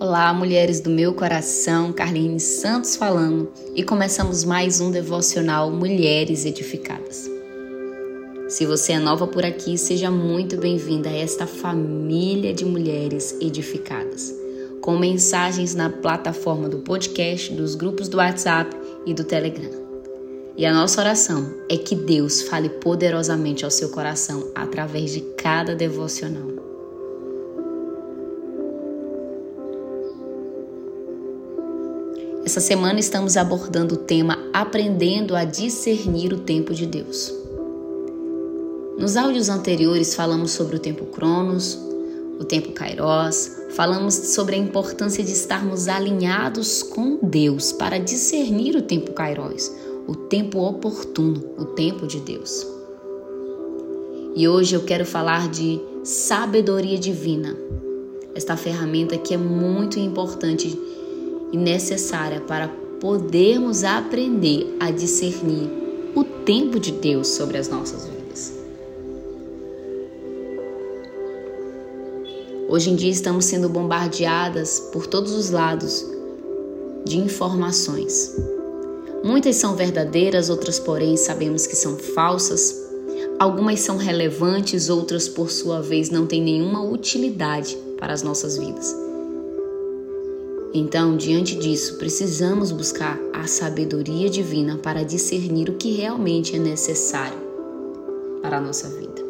Olá, mulheres do meu coração, Carline Santos falando, e começamos mais um devocional Mulheres Edificadas. Se você é nova por aqui, seja muito bem-vinda a esta família de mulheres edificadas, com mensagens na plataforma do podcast, dos grupos do WhatsApp e do Telegram. E a nossa oração é que Deus fale poderosamente ao seu coração através de cada devocional. Essa semana estamos abordando o tema Aprendendo a discernir o tempo de Deus. Nos áudios anteriores falamos sobre o tempo Cronos, o tempo Kairos, falamos sobre a importância de estarmos alinhados com Deus para discernir o tempo Kairos, o tempo oportuno, o tempo de Deus. E hoje eu quero falar de sabedoria divina, esta ferramenta que é muito importante e necessária para podermos aprender a discernir o tempo de Deus sobre as nossas vidas. Hoje em dia estamos sendo bombardeadas por todos os lados de informações. Muitas são verdadeiras, outras, porém, sabemos que são falsas. Algumas são relevantes, outras, por sua vez, não têm nenhuma utilidade para as nossas vidas. Então, diante disso, precisamos buscar a sabedoria divina para discernir o que realmente é necessário para a nossa vida.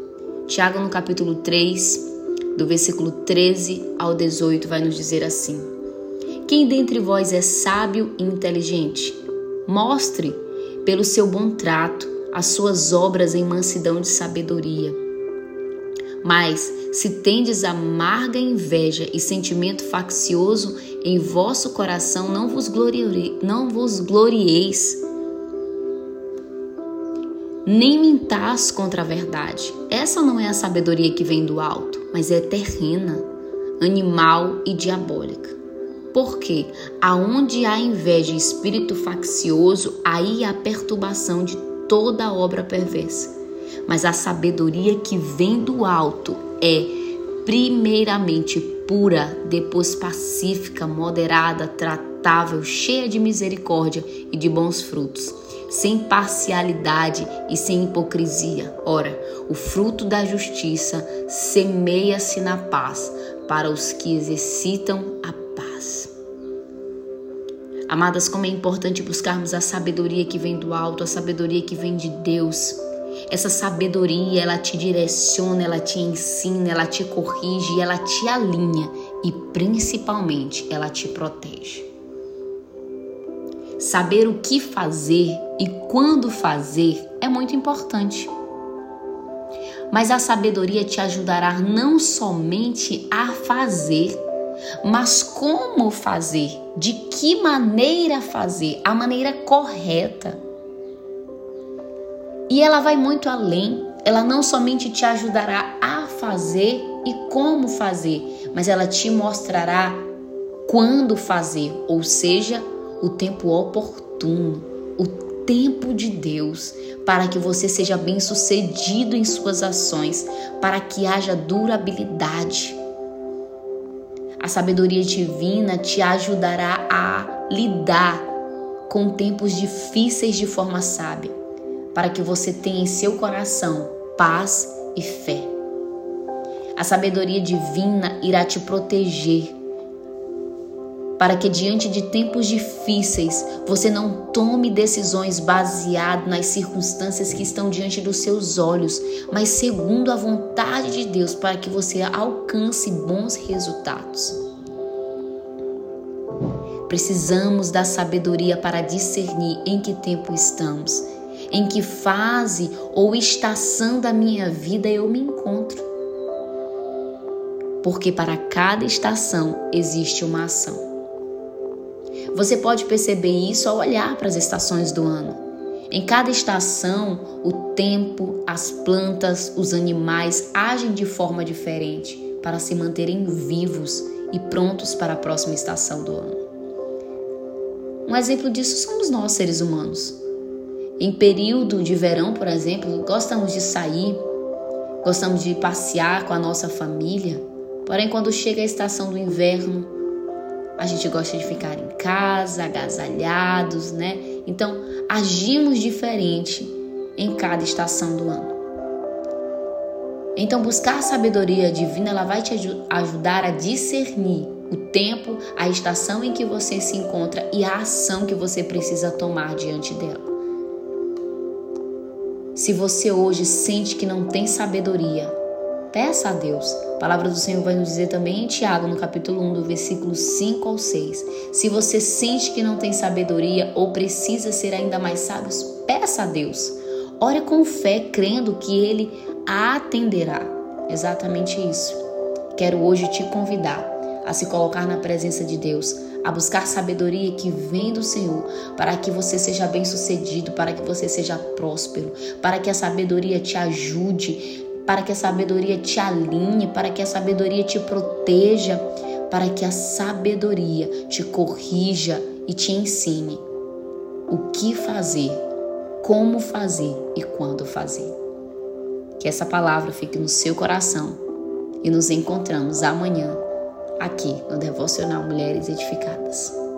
Tiago, no capítulo 3, do versículo 13 ao 18, vai nos dizer assim: Quem dentre vós é sábio e inteligente, mostre pelo seu bom trato as suas obras em mansidão de sabedoria. Mas, se tendes amarga inveja e sentimento faccioso em vosso coração, não vos, glori... não vos glorieis, nem mintais contra a verdade. Essa não é a sabedoria que vem do alto, mas é terrena, animal e diabólica. Porque aonde há inveja e espírito faccioso, aí há perturbação de toda obra perversa. Mas a sabedoria que vem do alto é, primeiramente, pura, depois pacífica, moderada, tratável, cheia de misericórdia e de bons frutos, sem parcialidade e sem hipocrisia. Ora, o fruto da justiça semeia-se na paz para os que exercitam a paz. Amadas, como é importante buscarmos a sabedoria que vem do alto, a sabedoria que vem de Deus essa sabedoria, ela te direciona, ela te ensina, ela te corrige, ela te alinha e principalmente ela te protege. Saber o que fazer e quando fazer é muito importante. Mas a sabedoria te ajudará não somente a fazer, mas como fazer, de que maneira fazer, a maneira correta. E ela vai muito além. Ela não somente te ajudará a fazer e como fazer, mas ela te mostrará quando fazer, ou seja, o tempo oportuno, o tempo de Deus, para que você seja bem-sucedido em suas ações, para que haja durabilidade. A sabedoria divina te ajudará a lidar com tempos difíceis de forma sábia para que você tenha em seu coração paz e fé. A sabedoria divina irá te proteger, para que diante de tempos difíceis você não tome decisões baseadas nas circunstâncias que estão diante dos seus olhos, mas segundo a vontade de Deus, para que você alcance bons resultados. Precisamos da sabedoria para discernir em que tempo estamos em que fase ou estação da minha vida eu me encontro. Porque para cada estação existe uma ação. Você pode perceber isso ao olhar para as estações do ano. Em cada estação, o tempo, as plantas, os animais agem de forma diferente para se manterem vivos e prontos para a próxima estação do ano. Um exemplo disso somos nós, seres humanos. Em período de verão, por exemplo, gostamos de sair, gostamos de passear com a nossa família, porém, quando chega a estação do inverno, a gente gosta de ficar em casa, agasalhados, né? Então, agimos diferente em cada estação do ano. Então, buscar a sabedoria divina, ela vai te ajudar a discernir o tempo, a estação em que você se encontra e a ação que você precisa tomar diante dela. Se você hoje sente que não tem sabedoria, peça a Deus. A palavra do Senhor vai nos dizer também em Tiago, no capítulo 1, do versículo 5 ao 6. Se você sente que não tem sabedoria ou precisa ser ainda mais sábio, peça a Deus. Ore com fé, crendo que Ele a atenderá. Exatamente isso. Quero hoje te convidar a se colocar na presença de Deus, a buscar sabedoria que vem do Senhor, para que você seja bem-sucedido, para que você seja próspero, para que a sabedoria te ajude, para que a sabedoria te alinhe, para que a sabedoria te proteja, para que a sabedoria te corrija e te ensine o que fazer como fazer e quando fazer. Que essa palavra fique no seu coração e nos encontramos amanhã aqui no Devocional Mulheres Edificadas.